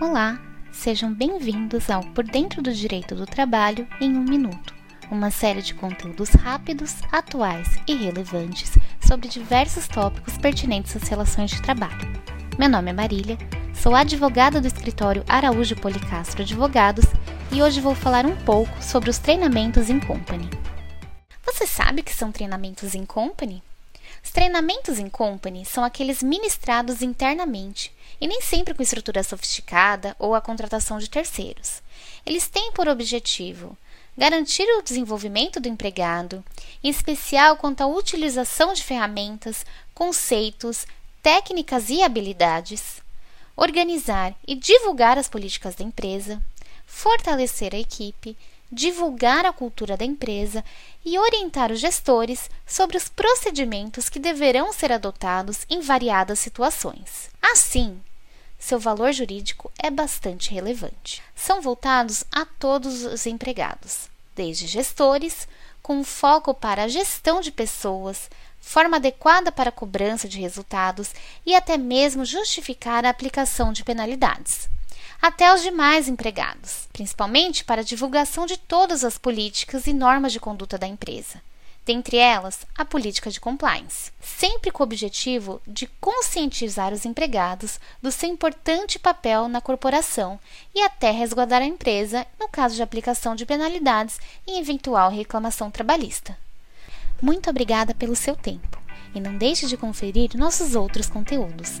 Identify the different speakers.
Speaker 1: Olá, sejam bem-vindos ao Por Dentro do Direito do Trabalho em um Minuto, uma série de conteúdos rápidos, atuais e relevantes sobre diversos tópicos pertinentes às relações de trabalho. Meu nome é Marília, sou advogada do escritório Araújo Policastro Advogados e hoje vou falar um pouco sobre os treinamentos em company. Você sabe que são treinamentos em company? Os treinamentos em company são aqueles ministrados internamente e nem sempre com estrutura sofisticada ou a contratação de terceiros. Eles têm por objetivo garantir o desenvolvimento do empregado, em especial quanto à utilização de ferramentas, conceitos, técnicas e habilidades, organizar e divulgar as políticas da empresa, fortalecer a equipe, divulgar a cultura da empresa e orientar os gestores sobre os procedimentos que deverão ser adotados em variadas situações. Assim, seu valor jurídico é bastante relevante. São voltados a todos os empregados, desde gestores, com foco para a gestão de pessoas, forma adequada para a cobrança de resultados e até mesmo justificar a aplicação de penalidades até os demais empregados, principalmente para a divulgação de todas as políticas e normas de conduta da empresa. Dentre elas, a política de compliance, sempre com o objetivo de conscientizar os empregados do seu importante papel na corporação e até resguardar a empresa no caso de aplicação de penalidades em eventual reclamação trabalhista. Muito obrigada pelo seu tempo e não deixe de conferir nossos outros conteúdos.